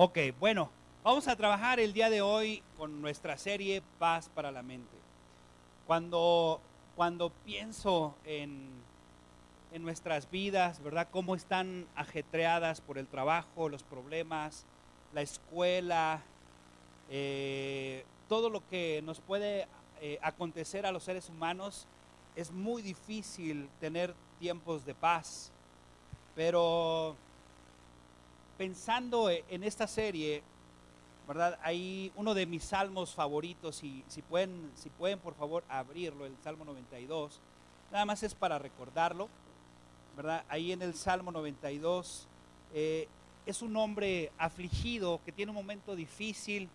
Ok, bueno, vamos a trabajar el día de hoy con nuestra serie Paz para la Mente. Cuando, cuando pienso en, en nuestras vidas, ¿verdad? Cómo están ajetreadas por el trabajo, los problemas, la escuela, eh, todo lo que nos puede eh, acontecer a los seres humanos, es muy difícil tener tiempos de paz. Pero pensando e, en esta serie, ¿verdad? Hay uno de mis salmos favoritos, y si pueden, si pueden por favor abrirlo, el Salmo 92, nada más es para recordarlo, ¿verdad? Ahí en el Salmo 92 eh, es un hombre afligido que tiene un momento difícil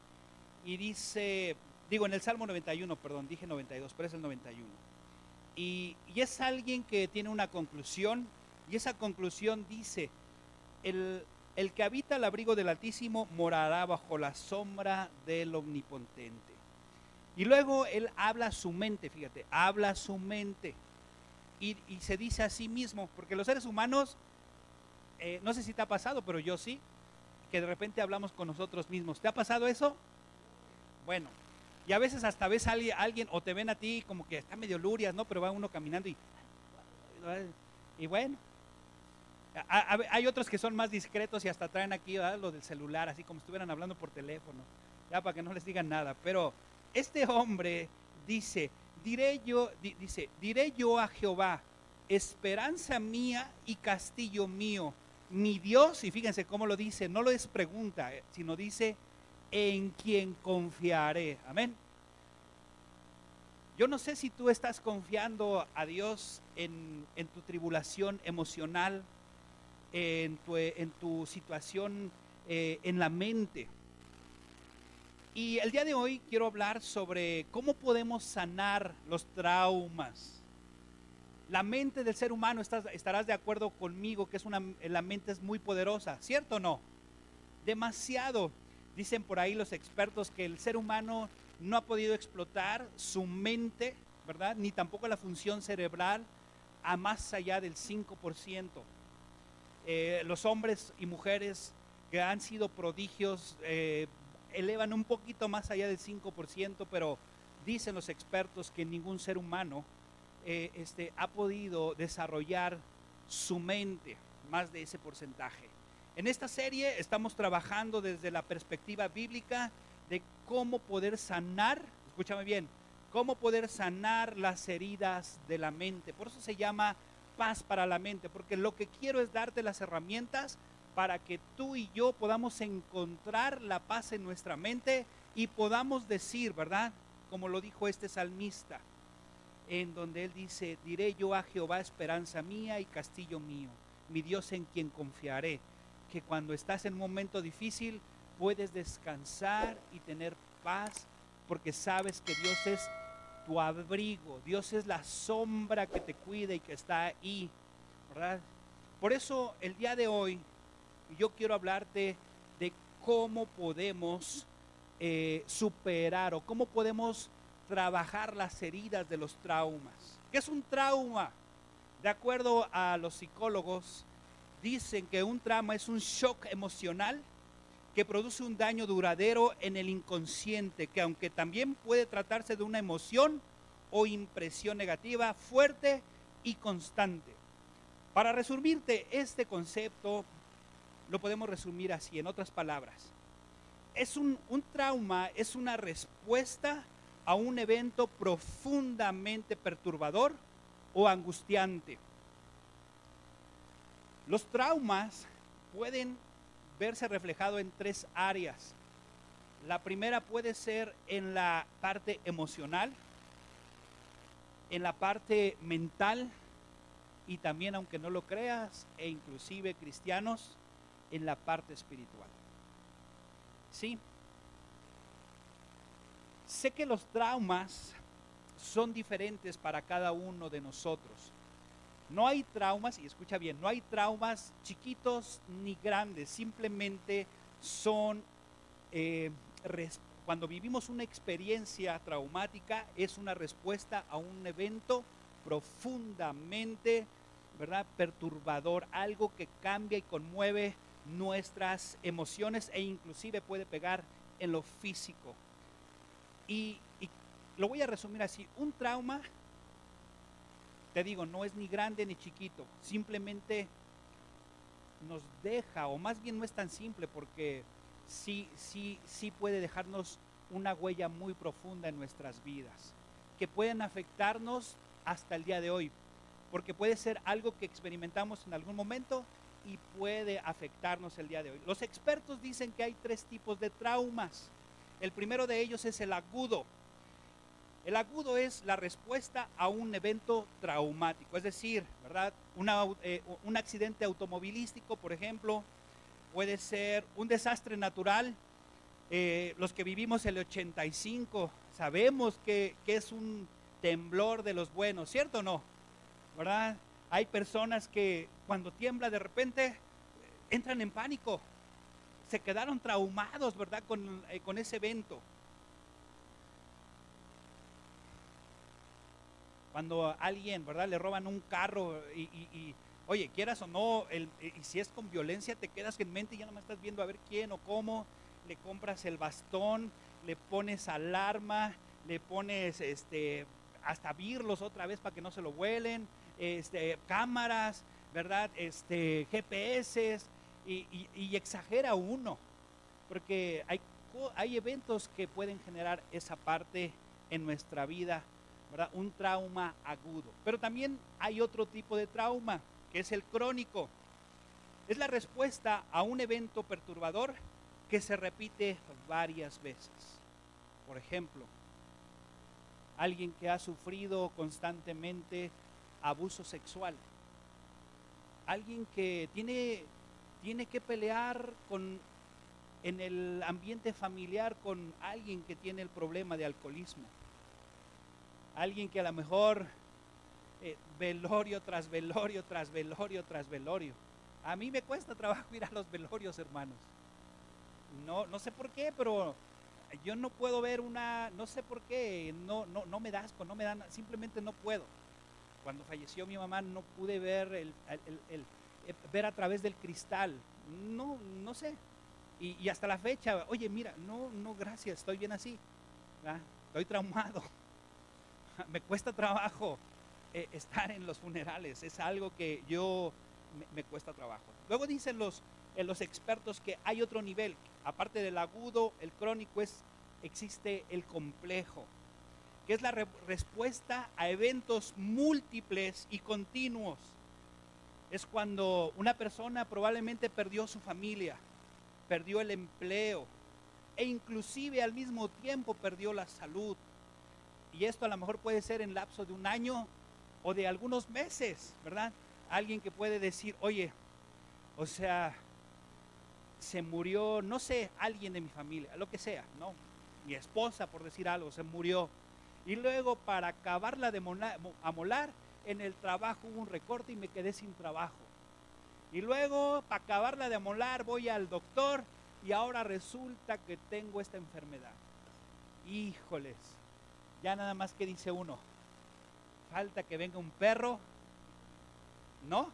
y dice, digo en el Salmo 91, perdón, dije 92, pero es el 91. Y, y es alguien que tiene una conclusión y esa conclusión dice, el, el que habita el abrigo del Altísimo morará bajo la sombra del Omnipotente. Y luego él habla su mente, fíjate, habla su mente. Y, se dice a sí mismo, porque los seres humanos, eh, no sé si te ha pasado, pero yo sí, que de repente hablamos con nosotros mismos. ¿Te ha pasado eso? Bueno, y a veces hasta ves a alguien, o te ven a ti como que está medio lurias, ¿no? Pero va uno caminando y, y bueno, hay otros que son más discretos y hasta traen aquí lo del celular, así como estuvieran hablando por teléfono, ya para que no les digan nada. Pero este hombre dice, diré yo, dice, diré yo a Jehová, esperanza mía y castillo mío, mi Dios, y fíjense cómo lo dice, no lo es pregunta, eh, sino dice, en quien confiaré. Amén. Yo no sé si tú estás confiando a Dios en tu tribulación emocional, en tu, en tu situación eh, en la mente. Y el día de hoy quiero hablar sobre cómo podemos sanar los traumas. La mente del ser humano, estarás de acuerdo conmigo que es una, la mente es muy poderosa, ¿cierto o no? Demasiado. Dicen por ahí los expertos que el ser humano no ha podido explotar su mente, ¿verdad? Ni tampoco la función cerebral a más allá del 5%. Eh, los hombres y mujeres que han sido prodigios eh, elevan un poquito más allá del 5%, pero dicen los expertos que ningún ser humano eh, este, ha podido desarrollar su mente más de ese porcentaje. En esta serie estamos trabajando desde la perspectiva bíblica de cómo poder sanar, escúchame bien, cómo poder sanar las heridas de la mente. Por eso se llama para la mente, porque lo que quiero es darte las herramientas para que tú y yo podamos encontrar la paz en nuestra mente y podamos decir, ¿verdad? Como lo dijo este salmista, en donde él dice, diré yo a Jehová esperanza mía y castillo mío, mi Dios en quien confiaré, que cuando estás en un momento difícil puedes descansar y tener paz porque sabes que Dios es tu abrigo. Dios es la sombra que te cuida y que está ahí. ¿verdad? Por eso el día de hoy yo quiero hablarte de cómo podemos eh, superar o cómo podemos trabajar las heridas de los traumas. ¿Qué es un trauma? De acuerdo a los psicólogos, dicen que un trauma es un shock emocional que produce un daño duradero en el inconsciente, que aunque también puede tratarse de una emoción o impresión negativa fuerte y constante. Para resumirte este concepto, lo podemos resumir así, en otras palabras. Es un, un trauma, es una respuesta a un evento profundamente perturbador o angustiante. Los traumas pueden verse reflejado en tres áreas. La primera puede ser en la parte emocional, en la parte mental y también, aunque no lo creas, e inclusive cristianos, en la parte espiritual. Sí. Sé que los traumas son diferentes para cada uno de nosotros. No hay traumas, y escucha bien, no hay traumas chiquitos ni grandes, simplemente son, eh, cuando vivimos una experiencia traumática, es una respuesta a un evento profundamente, ¿verdad? Perturbador, algo que cambia y conmueve nuestras emociones e inclusive puede pegar en lo físico. Y, y lo voy a resumir así, un trauma, te digo, no es ni grande ni chiquito, simplemente nos deja, o más bien no es tan simple porque sí, sí, sí puede dejarnos una huella muy profunda en nuestras vidas, que pueden afectarnos hasta el día de hoy, porque puede ser algo que experimentamos en algún momento y puede afectarnos el día de hoy. Los expertos dicen que hay tres tipos de traumas. El primero de ellos es el agudo. El agudo es la respuesta a un evento traumático, es decir, ¿verdad? Eh, un accidente automovilístico, por ejemplo, puede ser un desastre natural. Eh, los que vivimos el 85 sabemos que, que es un temblor de los buenos, ¿cierto o no? ¿Verdad? Hay personas que cuando tiembla de repente entran en pánico, se quedaron traumados, ¿verdad? Con, eh, con ese evento. Cuando alguien, ¿verdad? Le roban un carro y, oye, quieras o no, el, y si es con violencia, te quedas en mente y ya no me estás viendo a ver quién o cómo, le compras el bastón, le pones alarma, le pones este hasta virlos otra vez para que no se lo vuelen, este, cámaras, ¿verdad? Este, GPS y, y, exagera uno, porque hay, hay eventos que pueden generar esa parte en nuestra vida, Un trauma agudo. Pero también hay otro tipo de trauma, que es el crónico. Es la respuesta a un evento perturbador que se repite varias veces. Por ejemplo, alguien que ha sufrido constantemente abuso sexual, alguien que tiene, tiene que pelear con, en el ambiente familiar con alguien que tiene el problema de alcoholismo, alguien que a lo mejor eh, velorio tras velorio tras velorio tras velorio. A mí me cuesta trabajo ir a los velorios, hermanos. No, no sé por qué, pero yo no puedo ver una, no sé por qué, no, no, no me da asco, no me dan, simplemente no puedo. Cuando falleció mi mamá no pude ver el, eh, ver a través del cristal, no, no sé. Y, hasta la fecha, oye, mira, no, no, gracias, estoy bien así, estoy traumado, me cuesta trabajo eh, estar en los funerales, es algo que yo me, cuesta trabajo. Luego dicen los, eh, los expertos que hay otro nivel, aparte del agudo, el crónico es, existe el complejo que es la respuesta a eventos múltiples y continuos. Es cuando una persona probablemente perdió su familia, perdió el empleo e inclusive al mismo tiempo perdió la salud. Y esto a lo mejor puede ser en lapso de un año o de algunos meses, ¿verdad? Alguien que puede decir, oye, o sea, se murió, no sé, alguien de mi familia, lo que sea, ¿no? Mi esposa, por decir algo, se murió y luego para acabarla de amolar, en el trabajo hubo un recorte y me quedé sin trabajo. Y luego para acabarla de amolar voy al doctor y ahora resulta que tengo esta enfermedad. Híjoles, ya nada más que dice uno, falta que venga un perro, ¿no?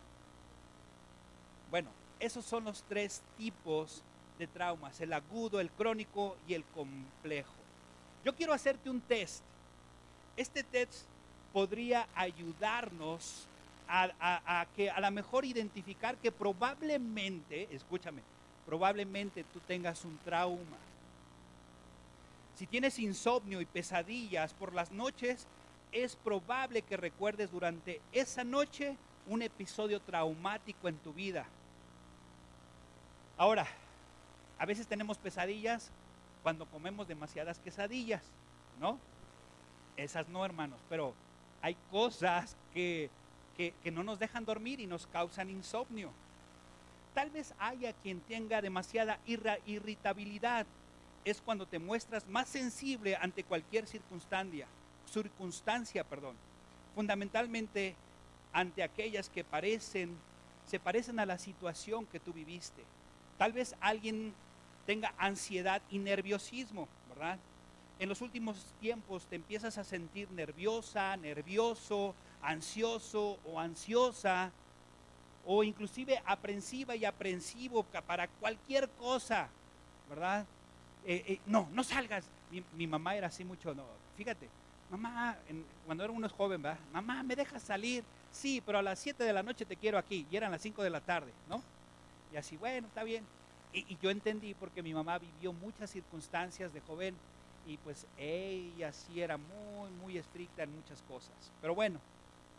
Bueno, esos son los tres tipos de traumas, el agudo, el crónico y el complejo. Yo quiero hacerte un test este test podría ayudarnos a, que a lo mejor identificar que probablemente, escúchame, probablemente tú tengas un trauma. Si tienes insomnio y pesadillas por las noches, es probable que recuerdes durante esa noche un episodio traumático en tu vida. Ahora, a veces tenemos pesadillas cuando comemos demasiadas quesadillas, ¿no? Esas no, hermanos, pero hay cosas que, no nos dejan dormir y nos causan insomnio. Tal vez haya quien tenga demasiada irritabilidad. Es cuando te muestras más sensible ante cualquier circunstancia, circunstancia, perdón. Fundamentalmente ante aquellas que parecen, se parecen a la situación que tú viviste. Tal vez alguien tenga ansiedad y nerviosismo, ¿verdad? en los últimos tiempos te empiezas a sentir nerviosa, nervioso, ansioso o ansiosa, o inclusive aprensiva y aprensivo para cualquier cosa, ¿verdad? Eh, eh, no, no salgas. Mi, mamá era así mucho, no, fíjate, mamá, cuando era uno joven, ¿verdad? Mamá, ¿me dejas salir? Sí, pero a las 7 de la noche te quiero aquí, y eran las 5 de la tarde, ¿no? Y así, bueno, está bien. Y, y yo entendí porque mi mamá vivió muchas circunstancias de joven y pues ella sí era muy, muy estricta en muchas cosas. Pero bueno,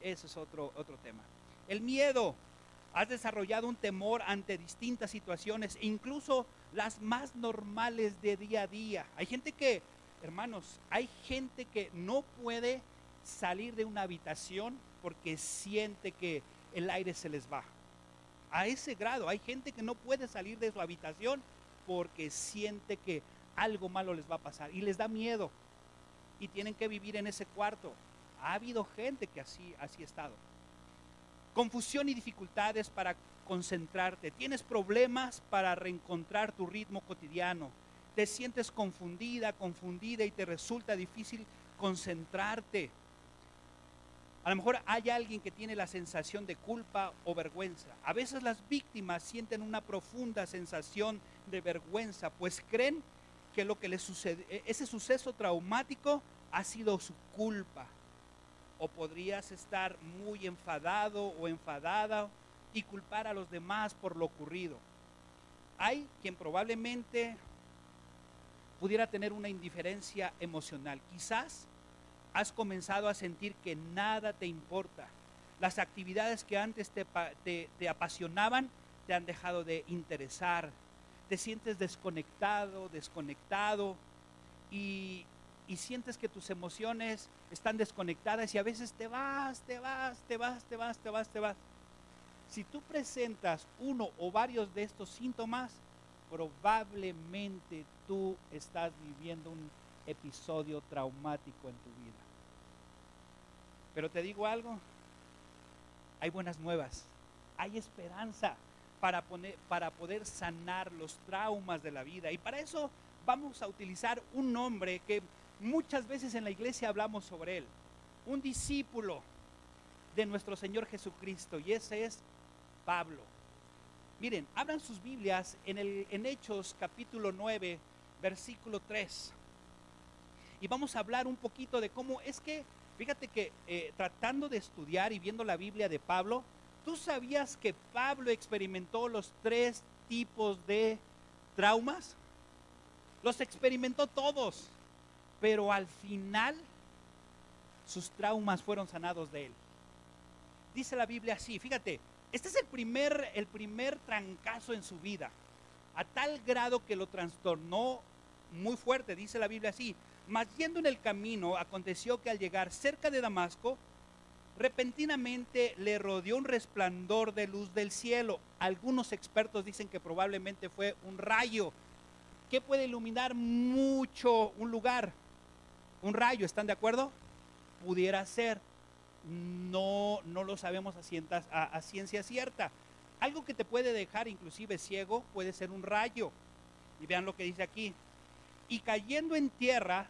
eso es otro, otro tema. El miedo. Has desarrollado un temor ante distintas situaciones, incluso las más normales de día a día. Hay gente que, hermanos, hay gente que no puede salir de una habitación porque siente que el aire se les va. A ese grado, hay gente que no puede salir de su habitación porque siente que algo malo les va a pasar y les da miedo y tienen que vivir en ese cuarto. Ha habido gente que así, así ha estado. Confusión y dificultades para concentrarte. Tienes problemas para reencontrar tu ritmo cotidiano. Te sientes confundida, confundida y te resulta difícil concentrarte. A lo mejor hay alguien que tiene la sensación de culpa o vergüenza. A veces las víctimas sienten una profunda sensación de vergüenza, pues creen que lo que les sucede, e, ese suceso traumático ha sido su culpa. O podrías estar muy enfadado o enfadada y culpar a los demás por lo ocurrido. Hay quien probablemente pudiera tener una indiferencia emocional. Quizás has comenzado a sentir que nada te importa. Las actividades que antes te, te apasionaban te han dejado de interesar te sientes desconectado, desconectado y, sientes que tus emociones están desconectadas y a veces te vas, te vas, te vas, te vas, te vas, te vas. Si tú presentas uno o varios de estos síntomas, probablemente tú estás viviendo un episodio traumático en tu vida. Pero te digo algo, hay buenas nuevas, hay esperanza para, poner, para poder sanar los traumas de la vida. Y para eso vamos a utilizar un nombre que muchas veces en la iglesia hablamos sobre él. Un discípulo de nuestro Señor Jesucristo. Y ese es Pablo. Miren, abran sus Biblias en, el, en Hechos capítulo 9, versículo 3. Y vamos a hablar un poquito de cómo es que, fíjate que eh, tratando de estudiar y viendo la Biblia de Pablo, ¿Tú sabías que Pablo experimentó los tres tipos de traumas? Los experimentó todos, pero al final sus traumas fueron sanados de él. Dice la Biblia así, fíjate, este es el primer, el primer trancazo en su vida, a tal grado que lo trastornó muy fuerte, dice la Biblia así. Mas yendo en el camino, aconteció que al llegar cerca de Damasco, repentinamente le rodeó un resplandor de luz del cielo. Algunos expertos dicen que probablemente fue un rayo que puede iluminar mucho un lugar. Un rayo, ¿están de acuerdo? Pudiera ser. No, no lo sabemos a, a ciencia cierta. Algo que te puede dejar inclusive ciego puede ser un rayo. Y vean lo que dice aquí. Y cayendo en tierra,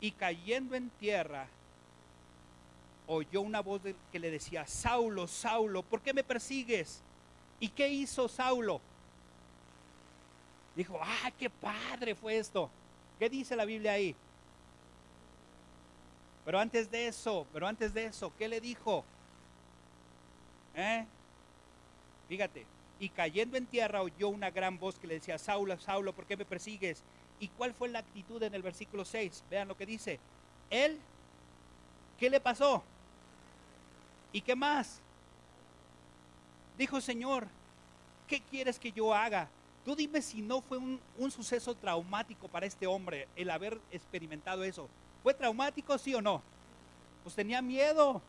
y cayendo en tierra, oyó una voz que le decía, Saulo, Saulo, ¿por qué me persigues? ¿Y qué hizo Saulo? Dijo, ah, qué padre fue esto. ¿Qué dice la Biblia ahí? Pero antes de eso, pero antes de eso, ¿qué le dijo? ¿Eh? Fíjate, y cayendo en tierra oyó una gran voz que le decía, Saulo, Saulo, ¿por qué me persigues? ¿Y cuál fue la actitud en el versículo 6? Vean lo que dice. Él, ¿qué le pasó? ¿Y qué más? Dijo, Señor, ¿qué quieres que yo haga? Tú dime si no fue un, suceso traumático para este hombre el haber experimentado eso. ¿Fue traumático, sí o no? Pues tenía miedo,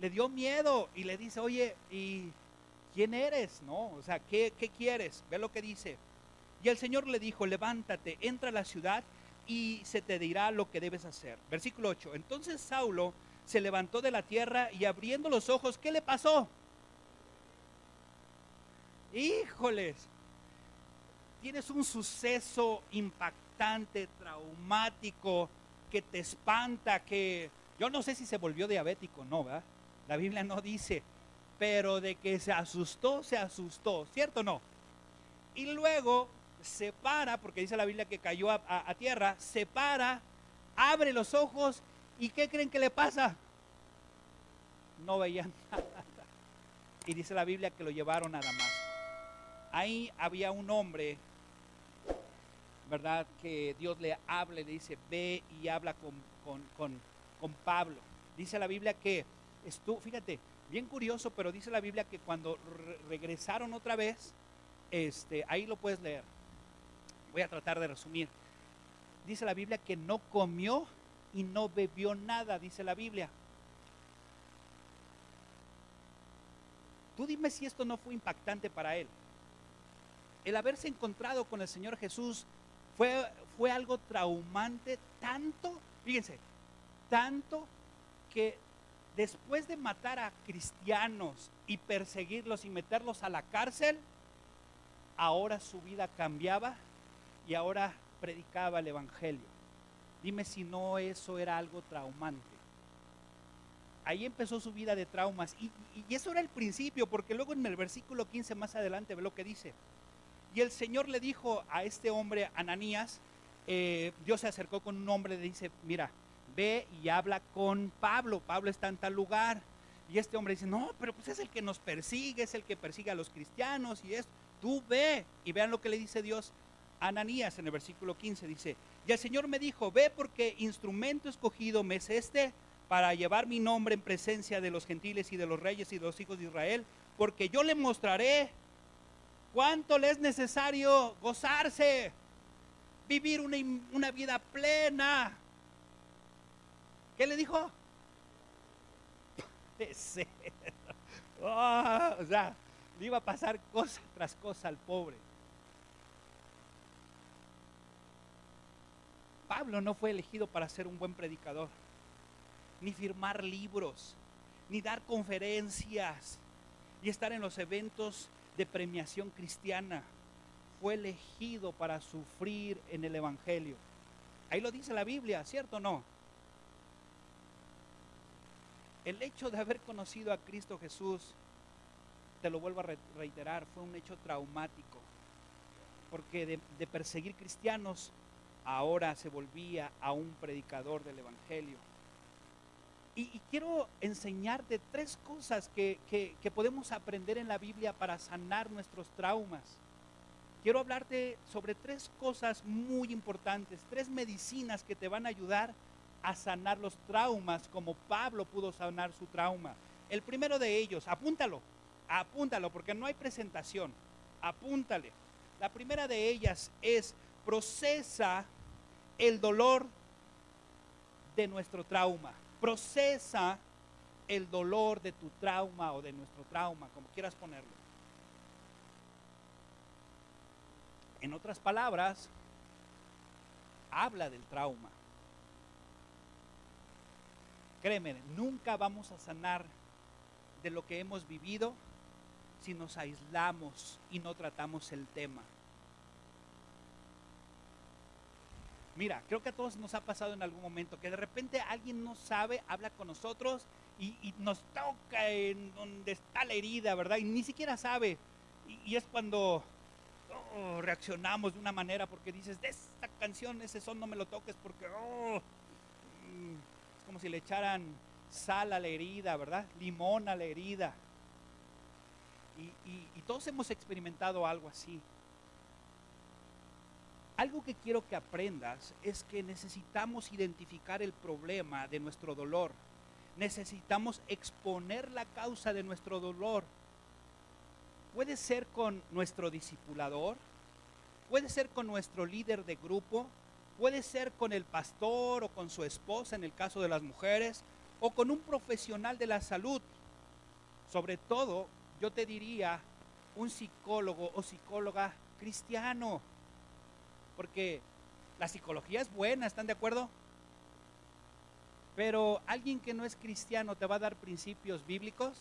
le dio miedo y le dice, oye, ¿y quién eres? ¿No? O sea, ¿qué, qué quieres? Ve lo que dice. Y el Señor le dijo, levántate, entra a la ciudad y se te dirá lo que debes hacer. Versículo 8. Entonces Saulo se levantó de la tierra y abriendo los ojos, ¿qué le pasó? Híjoles, tienes un suceso impactante, traumático, que te espanta, que yo no sé si se volvió diabético, no, ¿verdad? La Biblia no dice, pero de que se asustó, se asustó, ¿cierto o no? Y luego se para, porque dice la Biblia que cayó a, tierra, se para, abre los ojos y ¿qué creen que le pasa? No veían nada. Y dice la Biblia que lo llevaron a Damasco. Ahí había un hombre, ¿verdad? Que Dios le habla, le dice, ve y habla con, con, con, con Pablo. Dice la Biblia que estuvo, fíjate, bien curioso, pero dice la Biblia que cuando re- regresaron otra vez, este, ahí lo puedes leer. Voy a tratar de resumir. Dice la Biblia que no comió y no bebió nada, dice la Biblia. Tú dime si esto no fue impactante para él. El haberse encontrado con el Señor Jesús fue, fue algo traumante, tanto, fíjense, tanto que después de matar a cristianos y perseguirlos y meterlos a la cárcel, ahora su vida cambiaba y ahora predicaba el Evangelio. Dime si no eso era algo traumante. Ahí empezó su vida de traumas y, y- y eso era el principio, porque luego en el versículo 15 más adelante ve lo que dice. Y el Señor le dijo a este hombre, Ananías, eh, Dios se acercó con un hombre y le dice, mira, ve y habla con Pablo, Pablo está en tal lugar. Y este hombre dice, no, pero pues es el que nos persigue, es el que persigue a los cristianos y es, tú ve. Y vean lo que le dice Dios a Ananías en el versículo 15, dice, y el Señor me dijo, ve porque instrumento escogido me es este para llevar mi nombre en presencia de los gentiles y de los reyes y de los hijos de Israel, porque yo le mostraré cuánto le es necesario gozarse, vivir una, una vida plena. ¿Qué le dijo? Ah, o sea, le iba a pasar cosa tras cosa al pobre. Pablo no fue elegido para ser un buen predicador, ni firmar libros, ni dar conferencias, y estar en los eventos de premiación cristiana. Fue elegido para sufrir en el Evangelio. Ahí lo dice la Biblia, ¿cierto o no? El hecho de haber conocido a Cristo Jesús, te lo vuelvo a re- reiterar, fue un hecho traumático. Porque de, de perseguir cristianos, ahora se volvía a un predicador del Evangelio. Y, quiero enseñarte tres cosas que- que podemos aprender en la Biblia para sanar nuestros traumas. Quiero hablarte sobre tres cosas muy importantes, tres medicinas que te van a ayudar a sanar los traumas como Pablo pudo sanar su trauma. El primero de ellos, apúntalo, apúntalo porque no hay presentación, apúntale. La primera de ellas es procesa el dolor de nuestro trauma. Procesa el dolor de tu trauma o de nuestro trauma, como quieras ponerlo. En otras palabras, habla del trauma. Créeme, nunca vamos a sanar de lo que hemos vivido si nos aislamos y no tratamos el tema. Mira, creo que a todos nos ha pasado en algún momento que de repente alguien no sabe, habla con nosotros y, nos toca en donde está la herida, ¿verdad? Y ni siquiera sabe. Y, es cuando oh, reaccionamos de una manera porque dices, de esta canción, ese son no me lo toques porque oh, mm, es como si le echaran sal a la herida, ¿verdad? Limón a la herida. Y todos hemos experimentado algo así. Algo que quiero que aprendas es que necesitamos identificar el problema de nuestro dolor. Necesitamos exponer la causa de nuestro dolor. Puede ser con nuestro discipulador, puede ser con nuestro líder de grupo, puede ser con el pastor o con su esposa en el caso de las mujeres, o con un profesional de la salud. Sobre todo, yo te diría un psicólogo o psicóloga cristiano, porque la psicología es buena, ¿están de acuerdo? Pero alguien que no es cristiano te va a dar principios bíblicos?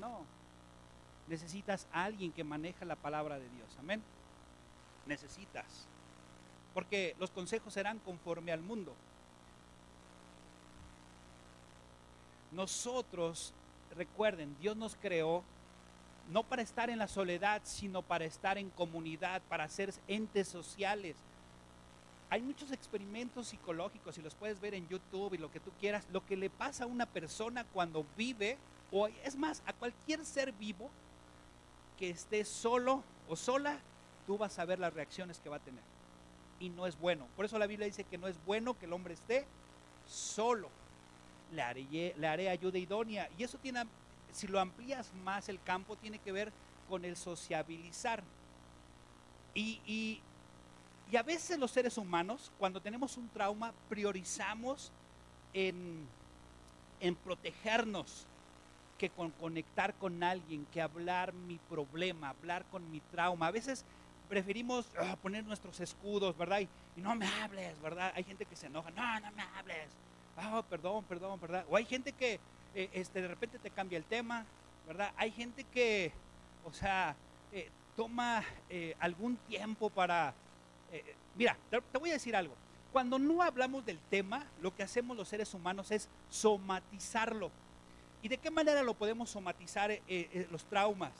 No. Necesitas a alguien que maneja la palabra de Dios. Amén. Necesitas. Porque los consejos serán conforme al mundo. Nosotros recuerden, Dios nos creó no para estar en la soledad, sino para estar en comunidad, para ser entes sociales. Hay muchos experimentos psicológicos y los puedes ver en YouTube y lo que tú quieras. Lo que le pasa a una persona cuando vive, o es más, a cualquier ser vivo que esté solo o sola, tú vas a ver las reacciones que va a tener. Y no es bueno. Por eso la Biblia dice que no es bueno que el hombre esté solo. Le haré, le haré ayuda idónea. Y eso tiene si lo amplías más el campo, tiene que ver con el sociabilizar. Y, a veces los seres humanos, cuando tenemos un trauma, priorizamos en, en protegernos que con conectar con alguien, que hablar mi problema, hablar con mi trauma. A veces preferimos ah, poner nuestros escudos, ¿verdad? Y, no me hables, ¿verdad? Hay gente que se enoja, no, no me hables. Ah, perdón, perdón, ¿verdad? O hay gente que eh, este, de repente te cambia el tema, ¿verdad? Hay gente que, o sea, eh, toma eh, algún tiempo para... mira, te, voy a decir algo. Cuando no hablamos del tema, lo que hacemos los seres humanos es somatizarlo. ¿Y de qué manera lo podemos somatizar los traumas?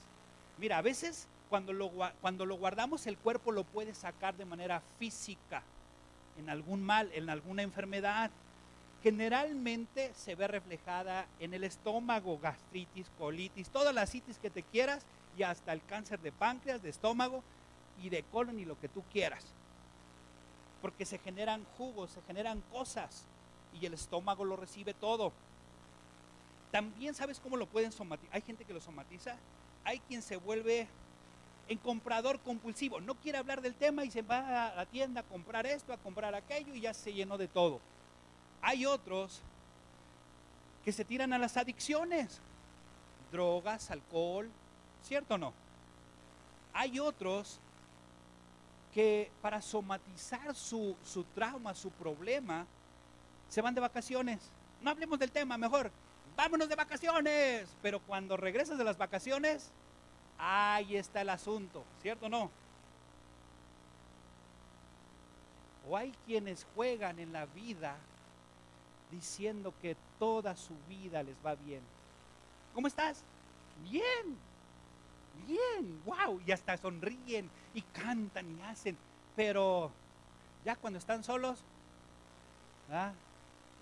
Mira, a veces cuando lo, cuando lo guardamos el cuerpo lo puede sacar de manera física, en algún mal, en alguna enfermedad, generalmente se ve reflejada en el estómago, gastritis, colitis, todas las citis que te quieras y hasta el cáncer de páncreas, de estómago y de colon y lo que tú quieras. Porque se generan jugos, se generan cosas y el estómago lo recibe todo. También sabes cómo lo pueden somatizar. Hay gente que lo somatiza, hay quien se vuelve en comprador compulsivo, no quiere hablar del tema y se va a la tienda a comprar esto, a comprar aquello y ya se llenó de todo. Hay otros que se tiran a las adicciones, drogas, alcohol, ¿cierto o no? Hay otros que para somatizar su, su, trauma, su problema, se van de vacaciones. No hablemos del tema, mejor, vámonos de vacaciones. Pero cuando regresas de las vacaciones, ahí está el asunto, ¿cierto o no? O hay quienes juegan en la vida diciendo que toda su vida les va bien. ¿Cómo estás? Bien, bien, wow, y hasta sonríen y cantan y hacen, pero ya cuando están solos, ¿ah?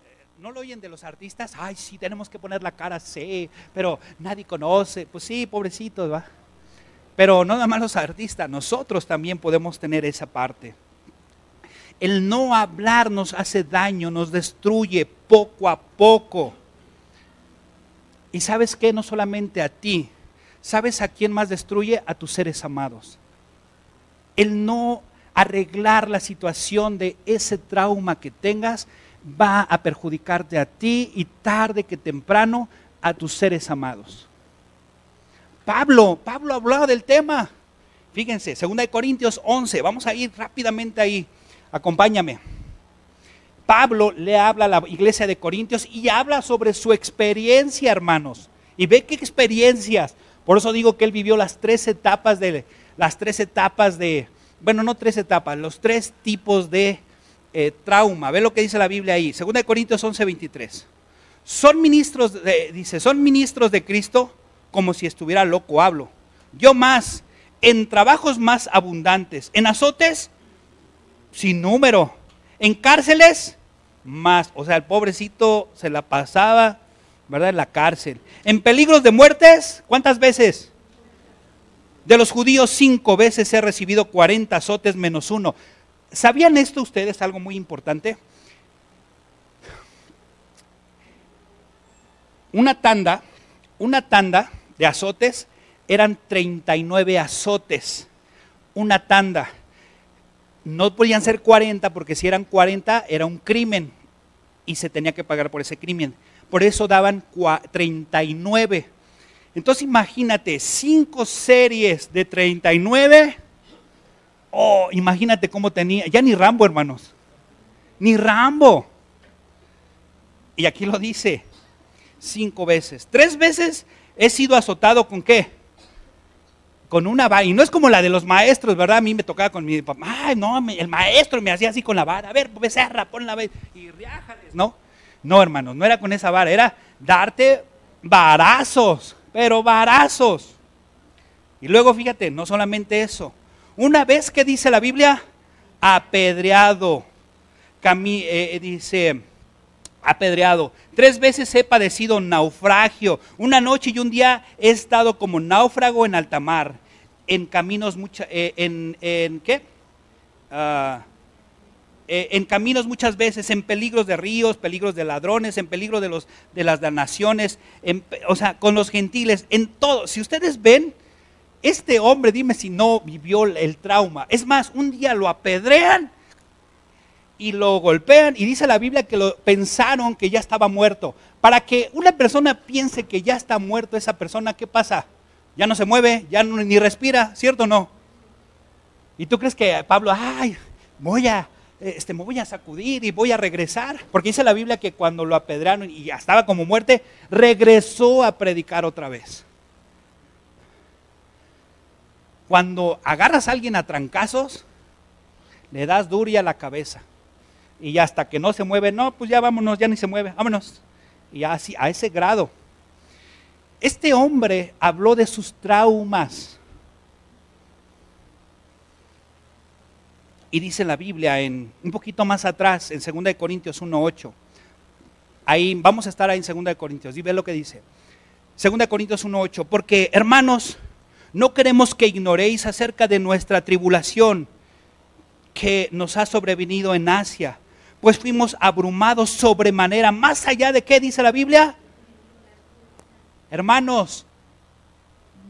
eh, no lo oyen de los artistas, ay, sí, tenemos que poner la cara, sí, pero nadie conoce, pues sí, pobrecitos, ¿va? Pero no nada más los artistas, nosotros también podemos tener esa parte. El no hablar nos hace daño, nos destruye poco a poco. Y sabes que no solamente a ti, ¿sabes a quién más destruye? A tus seres amados. El no arreglar la situación de ese trauma que tengas va a perjudicarte a ti y tarde que temprano a tus seres amados. Pablo, Pablo hablaba del tema. Fíjense, 2 Corintios 11, vamos a ir rápidamente ahí. Acompáñame. Pablo le habla a la iglesia de Corintios y habla sobre su experiencia, hermanos. Y ve qué experiencias. Por eso digo que él vivió las tres etapas de, las tres etapas de, bueno, no tres etapas, los tres tipos de eh, trauma. Ve lo que dice la Biblia ahí. Segunda de Corintios 11, 23. Son ministros, de, dice, son ministros de Cristo como si estuviera loco, hablo. Yo más, en trabajos más abundantes, en azotes sin número. En cárceles, más. O sea, el pobrecito se la pasaba, ¿verdad? En la cárcel. En peligros de muertes, ¿cuántas veces? De los judíos, cinco veces he recibido 40 azotes menos uno. ¿Sabían esto ustedes, algo muy importante? Una tanda, una tanda de azotes eran 39 azotes. Una tanda no podían ser 40 porque si eran 40 era un crimen y se tenía que pagar por ese crimen. Por eso daban 39. Entonces imagínate, cinco series de 39. Oh, imagínate cómo tenía. Ya ni Rambo, hermanos. Ni Rambo. Y aquí lo dice. Cinco veces. Tres veces he sido azotado con qué? Con una vara, y no es como la de los maestros, ¿verdad? A mí me tocaba con mi papá, ay, no, el maestro me hacía así con la vara, a ver, becerra, pon la vara, y riájales, ¿no? No, hermanos, no era con esa vara, era darte varazos, pero varazos. Y luego fíjate, no solamente eso. Una vez que dice la Biblia, apedreado. Eh, eh, dice, apedreado. Tres veces he padecido naufragio. Una noche y un día he estado como náufrago en alta mar. En caminos, mucha, eh, en, en, ¿qué? Ah, en caminos muchas veces, en peligros de ríos, peligros de ladrones, en peligro de, los, de las naciones, o sea, con los gentiles, en todo. Si ustedes ven, este hombre, dime si no vivió el trauma. Es más, un día lo apedrean y lo golpean y dice la Biblia que lo pensaron que ya estaba muerto. Para que una persona piense que ya está muerto esa persona, ¿qué pasa? Ya no se mueve, ya ni respira, ¿cierto o no? Y tú crees que Pablo, ay, voy a, este, me voy a sacudir y voy a regresar. Porque dice la Biblia que cuando lo apedrearon y ya estaba como muerte, regresó a predicar otra vez. Cuando agarras a alguien a trancazos, le das duria a la cabeza y hasta que no se mueve, no, pues ya vámonos, ya ni se mueve, vámonos. Y así, a ese grado. Este hombre habló de sus traumas. Y dice la Biblia en un poquito más atrás, en 2 Corintios 1.8. Ahí vamos a estar ahí en 2 Corintios. Y ve lo que dice. 2 Corintios 1.8. Porque, hermanos, no queremos que ignoréis acerca de nuestra tribulación que nos ha sobrevenido en Asia pues fuimos abrumados sobremanera, más allá de qué dice la Biblia. Hermanos,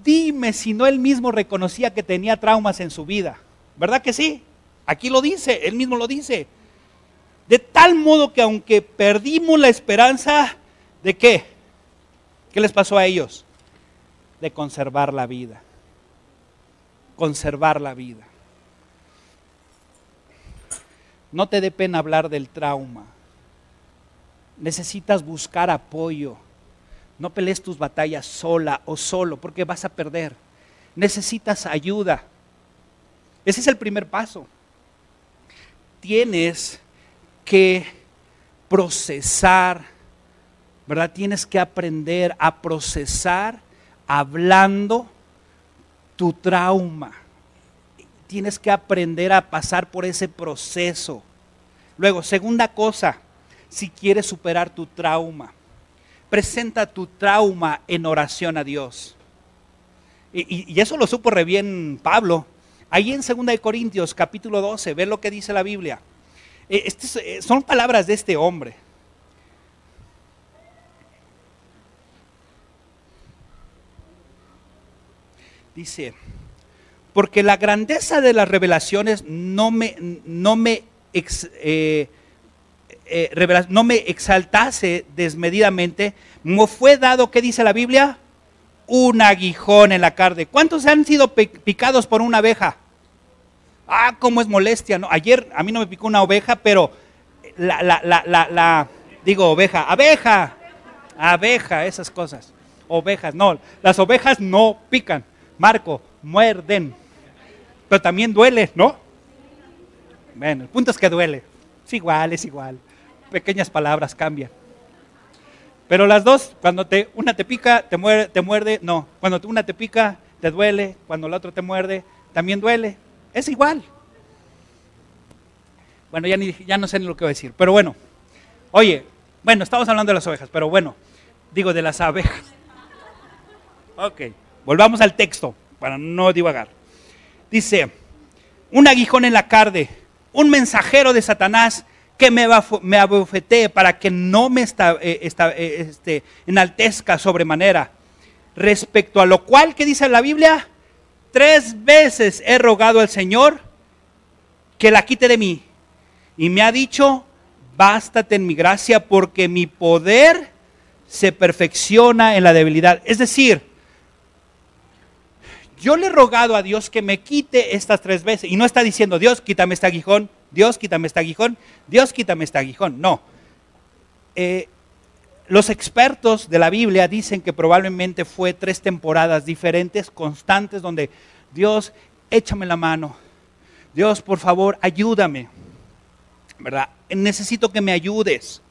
dime si no él mismo reconocía que tenía traumas en su vida. ¿Verdad que sí? Aquí lo dice, él mismo lo dice. De tal modo que aunque perdimos la esperanza, ¿de qué? ¿Qué les pasó a ellos? De conservar la vida. Conservar la vida. No te dé pena hablar del trauma. Necesitas buscar apoyo. No pelees tus batallas sola o solo porque vas a perder. Necesitas ayuda. Ese es el primer paso. Tienes que procesar, ¿verdad? Tienes que aprender a procesar hablando tu trauma tienes que aprender a pasar por ese proceso. Luego, segunda cosa, si quieres superar tu trauma, presenta tu trauma en oración a Dios. Y, eso lo supo re bien Pablo. Ahí en 2 Corintios capítulo 12, ve lo que dice la Biblia. Eh, eh, son palabras de este hombre. Dice, porque la grandeza de las revelaciones no me, no me, eh, eh, no me exaltase desmedidamente, me fue dado, ¿qué dice la Biblia? Un aguijón en la carne. ¿Cuántos han sido picados por una abeja? Ah, cómo es molestia, ¿no? Ayer a mí no me picó una oveja, pero la, la, la, la digo oveja, abeja, abeja, esas cosas. Ovejas, no, las ovejas no pican, Marco, muerden pero también duele, ¿no? Bueno, el punto es que duele. Es igual, es igual. Pequeñas palabras cambian. Pero las dos, cuando te, una te pica, te muerde, te muerde, no. Cuando una te pica, te duele. Cuando la otra te muerde, también duele. Es igual. Bueno, ya, ni, ya no sé ni lo que voy a decir. Pero bueno, oye, bueno, estamos hablando de las ovejas, pero bueno, digo de las abejas. Ok, volvamos al texto para no divagar. Dice, un aguijón en la carne, un mensajero de Satanás que me, me abofetee para que no me esta, eh, eh, este, enaltezca sobremanera. Respecto a lo cual, ¿qué dice la Biblia? Tres veces he rogado al Señor que la quite de mí. Y me ha dicho, bástate en mi gracia porque mi poder se perfecciona en la debilidad. Es decir, yo le he rogado a Dios que me quite estas tres veces. Y no está diciendo, Dios, quítame este aguijón, Dios, quítame este aguijón, Dios, quítame este aguijón. No. Eh, los expertos de la Biblia dicen que probablemente fue tres temporadas diferentes, constantes, donde Dios, échame la mano. Dios, por favor, ayúdame. ¿Verdad? Necesito que me ayudes.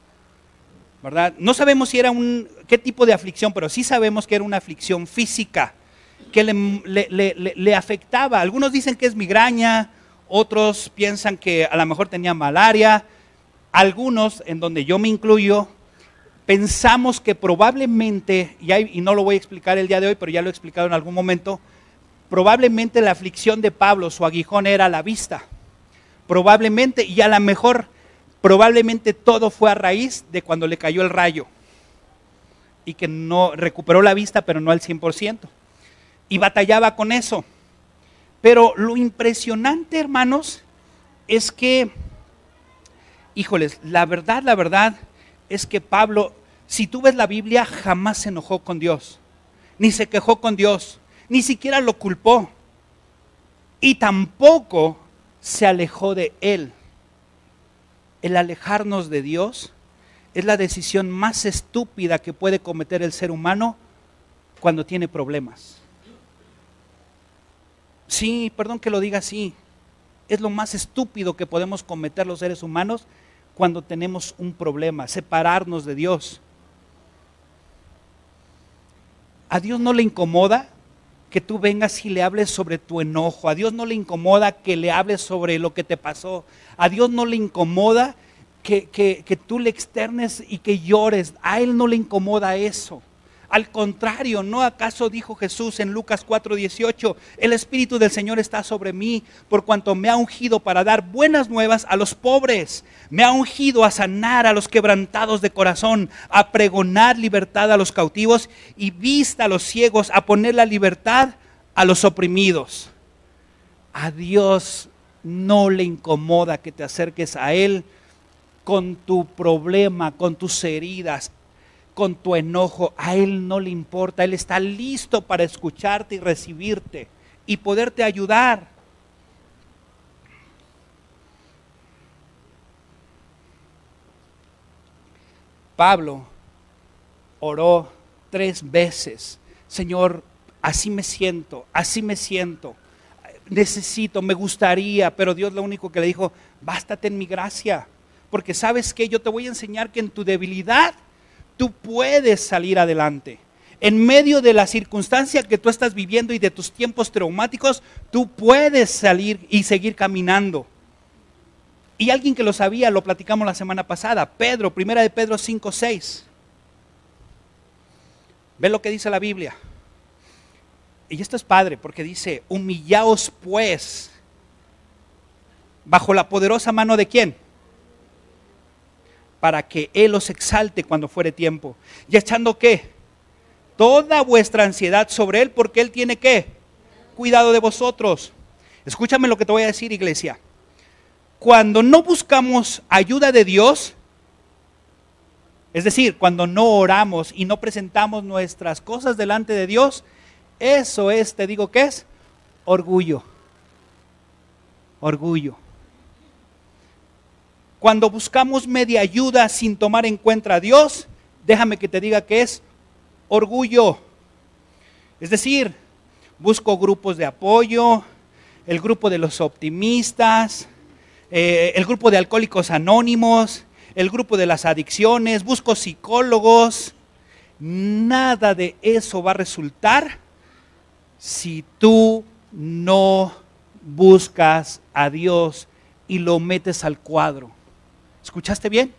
¿verdad? No sabemos si era un, qué tipo de aflicción, pero sí sabemos que era una aflicción física que le, afectaba. Algunos dicen que es migraña, otros piensan que a lo mejor tenía malaria, algunos, en donde yo me incluyo, pensamos que probablemente, y, y no lo voy a explicar el día de hoy, pero ya lo he explicado en algún momento, probablemente la aflicción de Pablo, su aguijón era la vista. Probablemente, y a lo mejor, probablemente todo fue a raíz de cuando le cayó el rayo y que no recuperó la vista, pero no al 100%. Y batallaba con eso. Pero lo impresionante, hermanos, es que, híjoles, la verdad, la verdad es que Pablo, si tú ves la Biblia, jamás se enojó con Dios, ni se quejó con Dios, ni siquiera lo culpó, y tampoco se alejó de él. El alejarnos de Dios es la decisión más estúpida que puede cometer el ser humano cuando tiene problemas. Sí, perdón que lo diga así. Es lo más estúpido que podemos cometer los seres humanos cuando tenemos un problema, separarnos de Dios. A Dios no le incomoda que tú vengas y le hables sobre tu enojo. A Dios no le incomoda que le hables sobre lo que te pasó. A Dios no le incomoda que, tú le externes y que llores. A Él no le incomoda eso. Al contrario, ¿no acaso dijo Jesús en Lucas 4:18, el Espíritu del Señor está sobre mí por cuanto me ha ungido para dar buenas nuevas a los pobres, me ha ungido a sanar a los quebrantados de corazón, a pregonar libertad a los cautivos y vista a los ciegos, a poner la libertad a los oprimidos. A Dios no le incomoda que te acerques a Él con tu problema, con tus heridas, con tu enojo. A Él no le importa. Él está listo para escucharte y recibirte y poderte ayudar. Pablo oró tres veces. Señor, así me siento, así me siento. Necesito, me gustaría, pero Dios lo único que le dijo, bástate en mi gracia porque sabes que yo te voy a enseñar que en tu debilidad tú puedes salir adelante. En medio de la circunstancia que tú estás viviendo y de tus tiempos traumáticos, tú puedes salir y seguir caminando. Y alguien que lo sabía, lo platicamos la semana pasada, Pedro, primera de Pedro 5, 6. Ve lo que dice la Biblia. Y esto es padre porque dice, humillaos pues bajo la poderosa mano de quién? Para que Él os exalte cuando fuere tiempo. ¿Y echando qué? Toda vuestra ansiedad sobre Él, porque Él tiene qué? Cuidado de vosotros. Escúchame lo que te voy a decir, iglesia. Cuando no buscamos ayuda de Dios, es decir, cuando no oramos y no presentamos nuestras cosas delante de Dios, eso es, te digo que es, orgullo. Orgullo. Cuando buscamos media ayuda sin tomar en cuenta a Dios, déjame que te diga que es orgullo. Es decir, busco grupos de apoyo, el grupo de los optimistas, eh, el grupo de alcohólicos anónimos, el grupo de las adicciones, busco psicólogos. Nada de eso va a resultar si tú no buscas a Dios y lo metes al cuadro. ¿Escuchaste bien?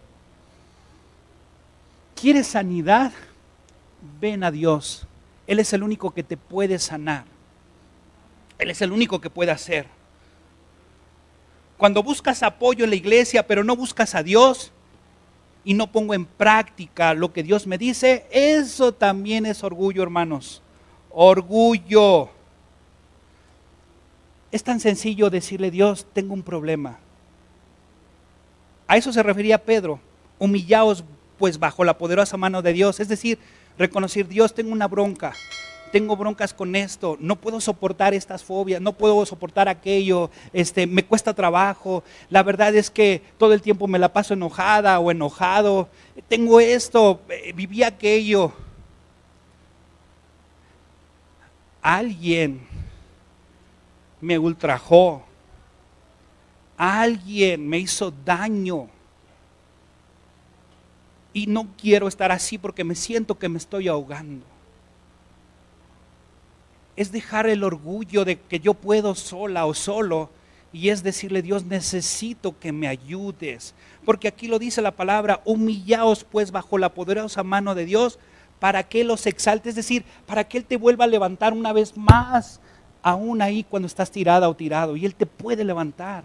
¿Quieres sanidad? Ven a Dios. Él es el único que te puede sanar. Él es el único que puede hacer. Cuando buscas apoyo en la iglesia, pero no buscas a Dios y no pongo en práctica lo que Dios me dice, eso también es orgullo, hermanos. Orgullo. Es tan sencillo decirle, Dios, tengo un problema. A eso se refería Pedro. Humillaos pues bajo la poderosa mano de Dios. Es decir, reconocer, Dios, tengo una bronca. Tengo broncas con esto, no puedo soportar estas fobias, no puedo soportar aquello, este, me cuesta trabajo. La verdad es que todo el tiempo me la paso enojada o enojado. Tengo esto, eh, viví aquello. Alguien me ultrajó, alguien me hizo daño. y no quiero estar así porque me siento que me estoy ahogando. Es dejar el orgullo de que yo puedo sola o solo y es decirle, Dios, necesito que me ayudes. Porque aquí lo dice la palabra, humillaos pues bajo la poderosa mano de Dios para que los exalte, es decir, para que Él te vuelva a levantar una vez más, aún ahí cuando estás tirada o tirado, y Él te puede levantar.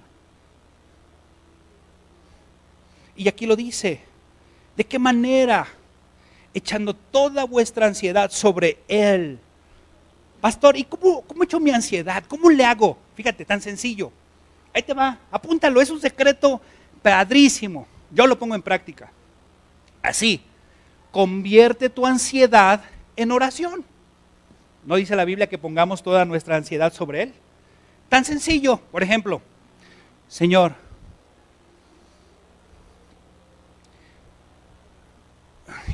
Y aquí lo dice, ¿de qué manera? Echando toda vuestra ansiedad sobre Él. Pastor, ¿y cómo, cómo echo mi ansiedad? ¿Cómo le hago? Fíjate, tan sencillo. Ahí te va, apúntalo, es un secreto padrísimo. Yo lo pongo en práctica. Así, convierte tu ansiedad en oración. ¿No dice la Biblia que pongamos toda nuestra ansiedad sobre Él? Tan sencillo, por ejemplo, Señor,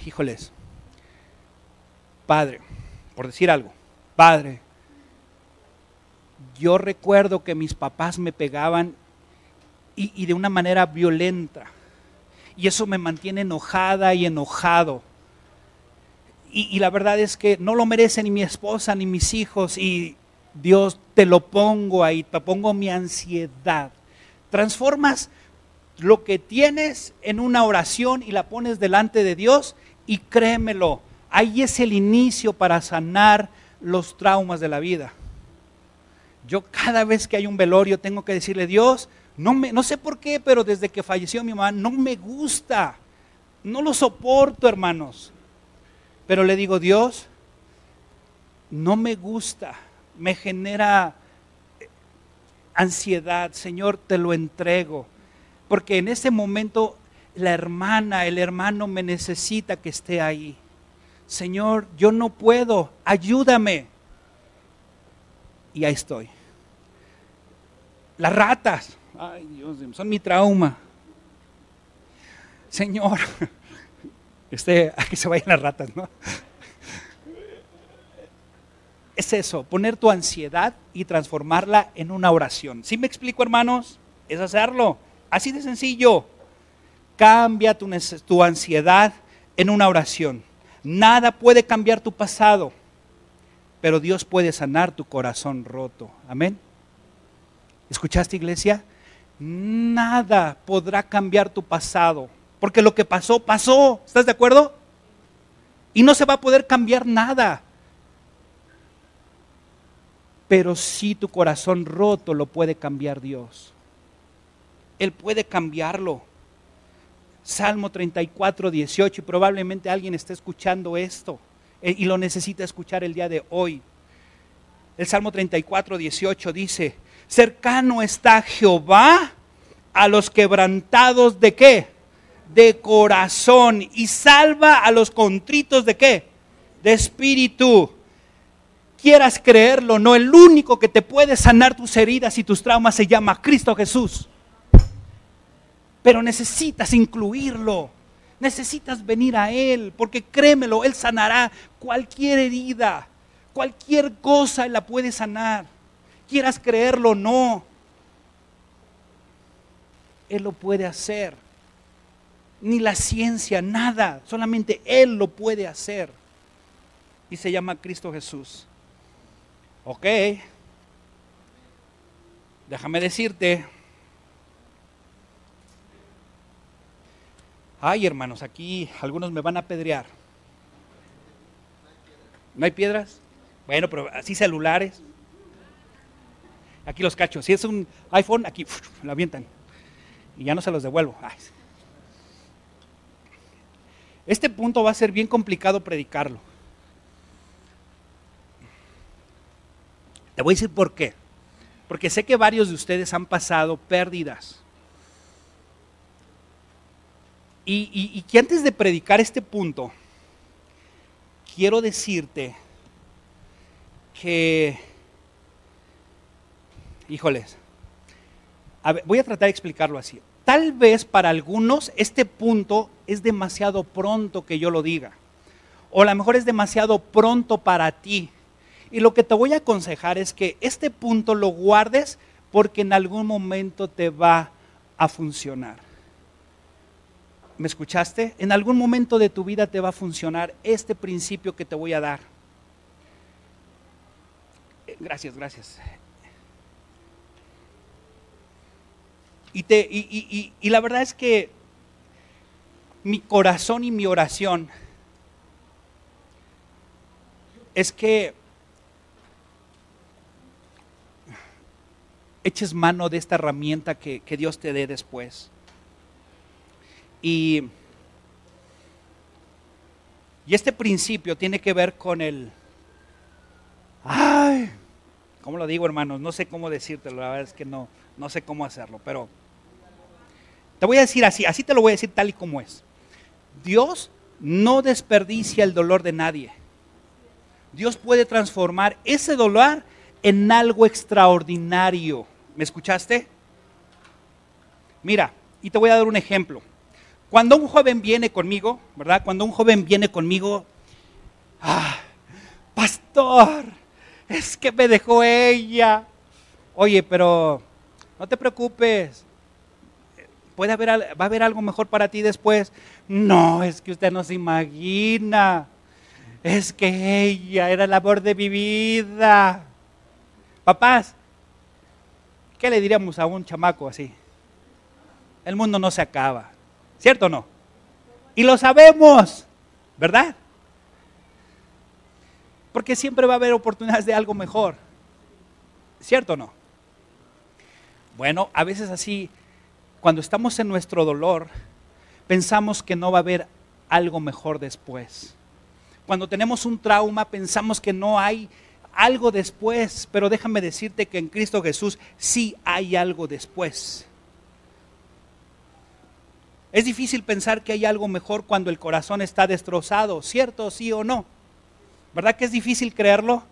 híjoles, Padre, por decir algo, Padre, yo recuerdo que mis papás me pegaban y, y, de una manera violenta. Y eso me mantiene enojada y enojado. Y, la verdad es que no lo merece ni mi esposa ni mis hijos. Y Dios, te lo pongo ahí, te pongo mi ansiedad. Transformas lo que tienes en una oración y la pones delante de Dios y créemelo, ahí es el inicio para sanar los traumas de la vida. Yo cada vez que hay un velorio tengo que decirle, Dios, no, me, no sé por qué, pero desde que falleció mi mamá no me gusta, no lo soporto, hermanos. Pero le digo, Dios, no me gusta, me genera eh, ansiedad, Señor, te lo entrego. Porque en ese momento la hermana, el hermano me necesita que esté ahí. Señor, yo no puedo, ayúdame. Y ahí estoy. Las ratas, ay Dios, son mi trauma. Señor, este, a que se vayan las ratas, ¿no? Es eso, poner tu ansiedad y transformarla en una oración. ¿Sí me explico, hermanos? Es hacerlo. Así de sencillo. Cambia tu, ansiedad en una oración. Nada puede cambiar tu pasado, pero Dios puede sanar tu corazón roto. Amén. ¿Escuchaste, iglesia? Nada podrá cambiar tu pasado, porque lo que pasó, pasó. ¿Estás de acuerdo? Y no se va a poder cambiar nada. Pero sí tu corazón roto lo puede cambiar Dios. Él puede cambiarlo. Salmo 34, 18, y probablemente alguien esté escuchando esto eh, y lo necesita escuchar el día de hoy. El Salmo 34, 18 dice, cercano está Jehová a los quebrantados de qué? de corazón y salva a los contritos de qué? De espíritu. Quieras creerlo, no, el único que te puede sanar tus heridas y tus traumas se llama Cristo Jesús. Pero necesitas incluirlo, necesitas venir a Él, porque créemelo, Él sanará cualquier herida, cualquier cosa Él la puede sanar. Quieras creerlo o no, Él lo puede hacer ni la ciencia, nada. Solamente Él lo puede hacer. Y se llama Cristo Jesús. Ok. Déjame decirte. Ay, hermanos, aquí algunos me van a apedrear. ¿No hay piedras? Bueno, pero así celulares. Aquí los cachos. Si es un iPhone, aquí lo avientan. Y ya no se los devuelvo. Ay. Este punto va a ser bien complicado predicarlo. Te voy a decir por qué. Porque sé que varios de ustedes han pasado pérdidas. Y, que antes de predicar este punto, quiero decirte que, híjoles, voy a tratar de explicarlo así. Tal vez para algunos este punto es demasiado pronto que yo lo diga. O a lo mejor es demasiado pronto para ti. Y lo que te voy a aconsejar es que este punto lo guardes porque en algún momento te va a funcionar. ¿Me escuchaste? En algún momento de tu vida te va a funcionar este principio que te voy a dar. Gracias, gracias. Y, te, y, y la verdad es que mi corazón y mi oración es que eches mano de esta herramienta que, Dios te dé después. Y, y este principio tiene que ver con el... Ay, ¿cómo lo digo hermanos? No sé cómo decírtelo, la verdad es que no, no sé cómo hacerlo, pero te voy a decir así, así te lo voy a decir tal y como es. Dios no desperdicia el dolor de nadie. Dios puede transformar ese dolor en algo extraordinario. ¿Me escuchaste? Mira, y te voy a dar un ejemplo. Cuando un joven viene conmigo, ¿verdad? Cuando un joven viene conmigo, ah, pastor, es que me dejó ella. Oye, pero no te preocupes. Puede haber, va a haber algo mejor para ti después. No, es que usted no se imagina. Es que ella era el amor de mi vida. Papás, ¿qué le diríamos a un chamaco así? El mundo no se acaba, ¿cierto o no? Y lo sabemos, ¿verdad? Porque siempre va a haber oportunidades de algo mejor, ¿cierto o no? Bueno, a veces así, cuando estamos en nuestro dolor, pensamos que no va a haber algo mejor después. Cuando tenemos un trauma, pensamos que no hay algo después, pero déjame decirte que en Cristo Jesús sí hay algo después. Es difícil pensar que hay algo mejor cuando el corazón está destrozado, ¿cierto? Sí o no. ¿Verdad que es difícil creerlo?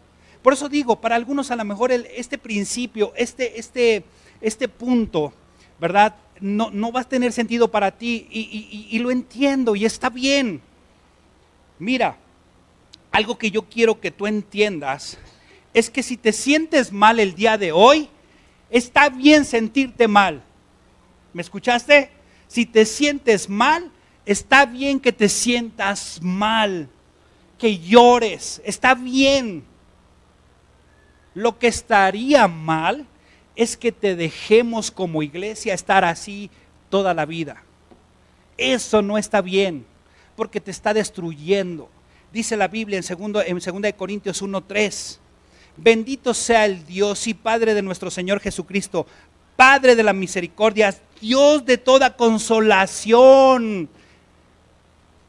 Por eso digo, para algunos a lo mejor este principio, este, este, este punto, ¿verdad? No, no, va a tener sentido para ti y, y lo entiendo y está bien. Mira, algo que yo quiero que tú entiendas es que si te sientes mal el día de hoy, está bien sentirte mal. ¿Me escuchaste? Si te sientes mal, está bien que te sientas mal, que llores, está bien. Lo que estaría mal es que te dejemos como iglesia estar así toda la vida. Eso no está bien, porque te está destruyendo. Dice la Biblia en 2 en de Corintios 1:3 Bendito sea el Dios y Padre de nuestro Señor Jesucristo, Padre de la misericordia, Dios de toda consolación.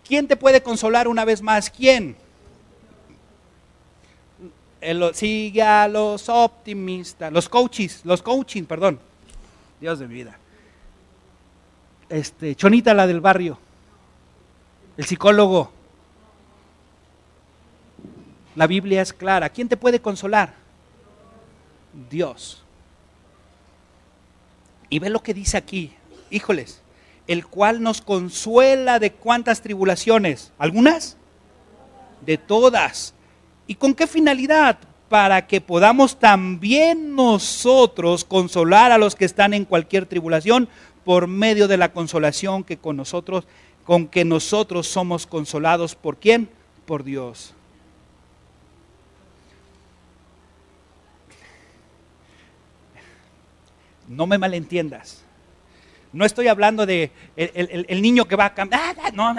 ¿Quién te puede consolar una vez más? ¿Quién? sigue a los optimistas, los coaches, los coaching, perdón. Dios de mi vida. Este, Chonita la del barrio. El psicólogo. La Biblia es clara. ¿Quién te puede consolar? Dios. Y ve lo que dice aquí. Híjoles, el cual nos consuela de cuántas tribulaciones. ¿Algunas? De todas. ¿Y con qué finalidad? Para que podamos también nosotros consolar a los que están en cualquier tribulación por medio de la consolación que con nosotros, con que nosotros somos consolados. ¿Por quién? Por Dios. No me malentiendas. No estoy hablando de el, niño que va a cambiar, ah, no,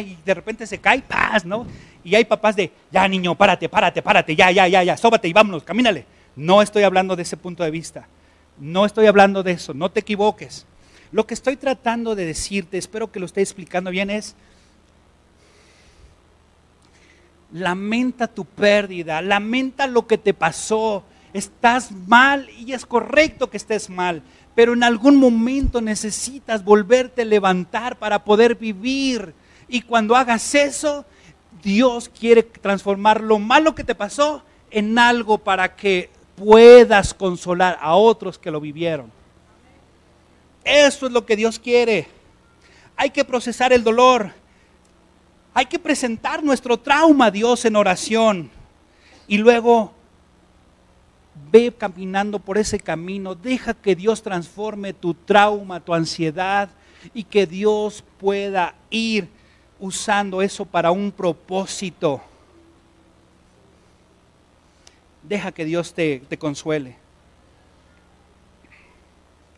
y de repente se cae, paz, ¿no? Y hay papás de, ya niño, párate, párate, párate, ya, ya, ya, ya, sóbate y vámonos, camínale. No estoy hablando de ese punto de vista. No estoy hablando de eso, no te equivoques. Lo que estoy tratando de decirte, espero que lo esté explicando bien, es, lamenta tu pérdida, lamenta lo que te pasó, estás mal y es correcto que estés mal, pero en algún momento necesitas volverte a levantar para poder vivir. Y cuando hagas eso, Dios quiere transformar lo malo que te pasó en algo para que puedas consolar a otros que lo vivieron. Eso es lo que Dios quiere. Hay que procesar el dolor. Hay que presentar nuestro trauma a Dios en oración. Y luego ve caminando por ese camino, deja que Dios transforme tu trauma, tu ansiedad y que Dios pueda ir usando eso para un propósito. Deja que Dios te, consuele.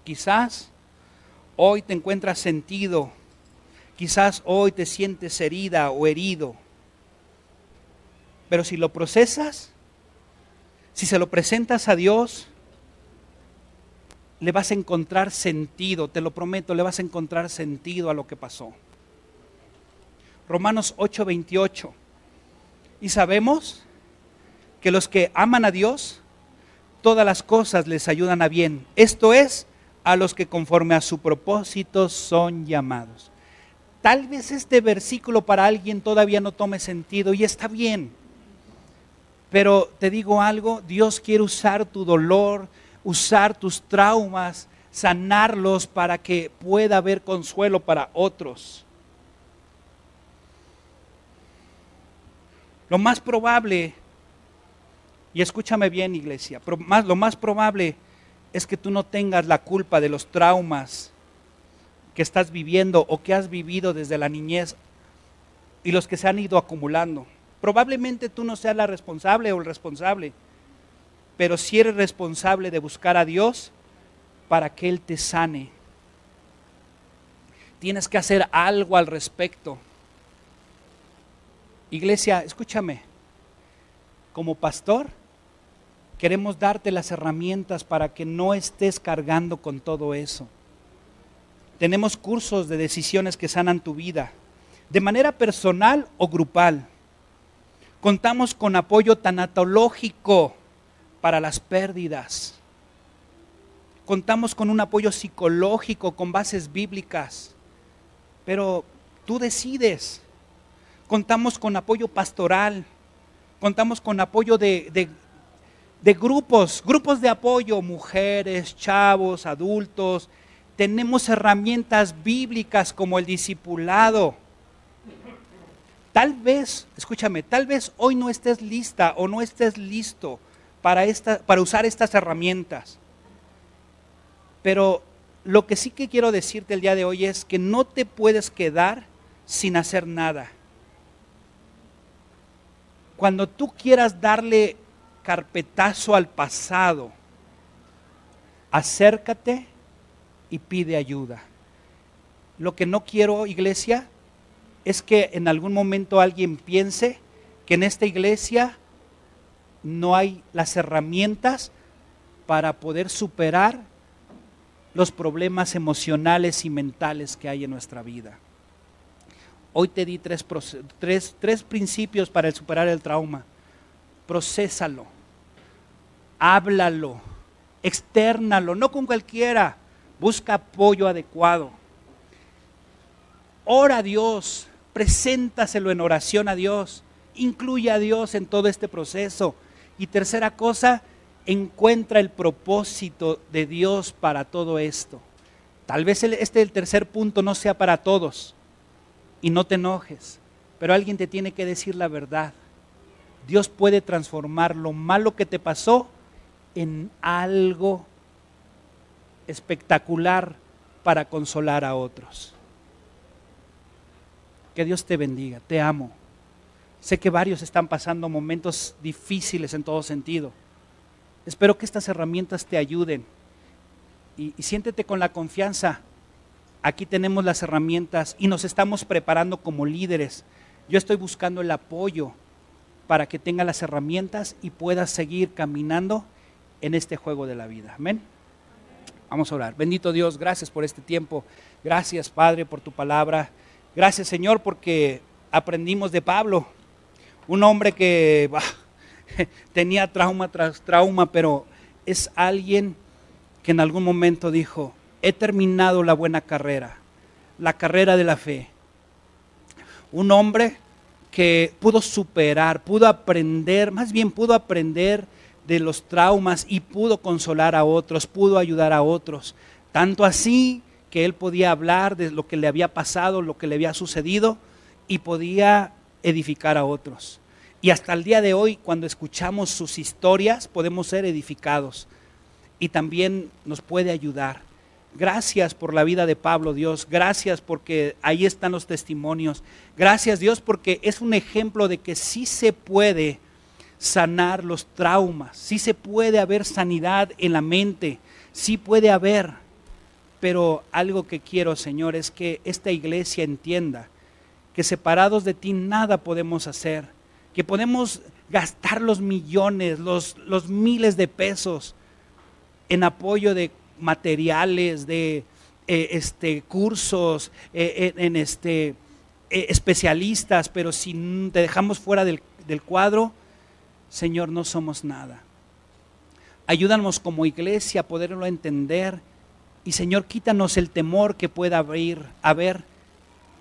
Quizás hoy te encuentras sentido, quizás hoy te sientes herida o herido, pero si lo procesas, si se lo presentas a Dios, le vas a encontrar sentido, te lo prometo, le vas a encontrar sentido a lo que pasó. Romanos 8:28. Y sabemos que los que aman a Dios, todas las cosas les ayudan a bien. Esto es, a los que conforme a su propósito son llamados. Tal vez este versículo para alguien todavía no tome sentido y está bien. Pero te digo algo, Dios quiere usar tu dolor, usar tus traumas, sanarlos para que pueda haber consuelo para otros. Lo más probable, y escúchame bien iglesia, lo más probable es que tú no tengas la culpa de los traumas que estás viviendo o que has vivido desde la niñez y los que se han ido acumulando. Probablemente tú no seas la responsable o el responsable, pero si eres responsable de buscar a Dios para que Él te sane. Tienes que hacer algo al respecto. Iglesia, escúchame, como pastor, queremos darte las herramientas para que no estés cargando con todo eso. Tenemos cursos de decisiones que sanan tu vida, de manera personal o grupal. Contamos con apoyo tanatológico para las pérdidas. Contamos con un apoyo psicológico con bases bíblicas. Pero tú decides. Contamos con apoyo pastoral. Contamos con apoyo de, de grupos, grupos de apoyo, mujeres, chavos, adultos. Tenemos herramientas bíblicas como el discipulado Tal vez, escúchame, tal vez hoy no estés lista o no estés listo para, esta, para usar estas herramientas. Pero lo que sí que quiero decirte el día de hoy es que no te puedes quedar sin hacer nada. Cuando tú quieras darle carpetazo al pasado, acércate y pide ayuda. Lo que no quiero, iglesia, es que en algún momento alguien piense que en esta iglesia no hay las herramientas para poder superar los problemas emocionales y mentales que hay en nuestra vida. Hoy te di tres, tres, principios para superar el trauma. Procésalo, háblalo, externalo, no con cualquiera. Busca apoyo adecuado. Ora a Dios, preséntaselo en oración a Dios, incluye a Dios en todo este proceso. Y tercera cosa, encuentra el propósito de Dios para todo esto. Tal vez este el tercer punto no sea para todos y no te enojes, pero alguien te tiene que decir la verdad. Dios puede transformar lo malo que te pasó en algo espectacular para consolar a otros. Que Dios te bendiga, te amo. Sé que varios están pasando momentos difíciles en todo sentido. Espero que estas herramientas te ayuden y, siéntete con la confianza. Aquí tenemos las herramientas y nos estamos preparando como líderes. Yo estoy buscando el apoyo para que tenga las herramientas y puedas seguir caminando en este juego de la vida. Amén. Vamos a orar. Bendito Dios, gracias por este tiempo. Gracias, Padre, por tu palabra. Gracias Señor porque aprendimos de Pablo, un hombre que tenía trauma tras trauma, pero es alguien que en algún momento dijo, he terminado la buena carrera, la carrera de la fe. Un hombre que pudo superar, pudo aprender, más bien pudo aprender de los traumas y pudo consolar a otros, pudo ayudar a otros. Tanto así que él podía hablar de lo que le había pasado, lo que le había sucedido y podía edificar a otros. Y hasta el día de hoy, cuando escuchamos sus historias, podemos ser edificados y también nos puede ayudar. Gracias por la vida de Pablo, Dios. Gracias porque ahí están los testimonios. Gracias, Dios, porque es un ejemplo de que sí se puede sanar los traumas, sí se puede haber sanidad en la mente, sí puede haber. Pero algo que quiero, Señor, es que esta iglesia entienda que separados de ti nada podemos hacer, que podemos gastar los millones, los, los miles de pesos en apoyo de materiales, de eh, este, cursos, eh, en, este, eh, especialistas, pero si te dejamos fuera del, del cuadro, Señor, no somos nada. Ayúdanos como iglesia a poderlo entender y Señor, quítanos el temor que pueda abrir, haber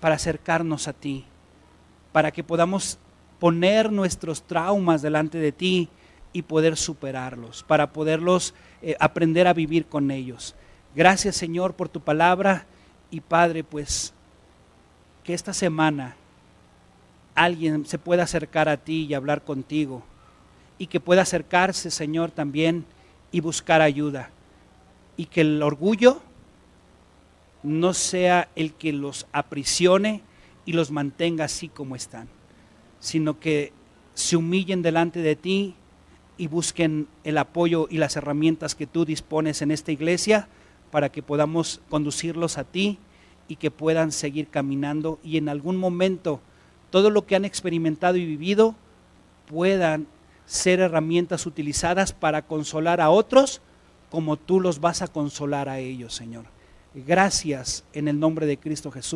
para acercarnos a ti, para que podamos poner nuestros traumas delante de ti y poder superarlos, para poderlos eh, aprender a vivir con ellos. Gracias Señor por tu palabra y Padre, pues que esta semana alguien se pueda acercar a ti y hablar contigo y que pueda acercarse Señor también y buscar ayuda y que el orgullo no sea el que los aprisione y los mantenga así como están, sino que se humillen delante de ti y busquen el apoyo y las herramientas que tú dispones en esta iglesia para que podamos conducirlos a ti y que puedan seguir caminando y en algún momento todo lo que han experimentado y vivido puedan ser herramientas utilizadas para consolar a otros como tú los vas a consolar a ellos, Señor. Gracias en el nombre de Cristo Jesús.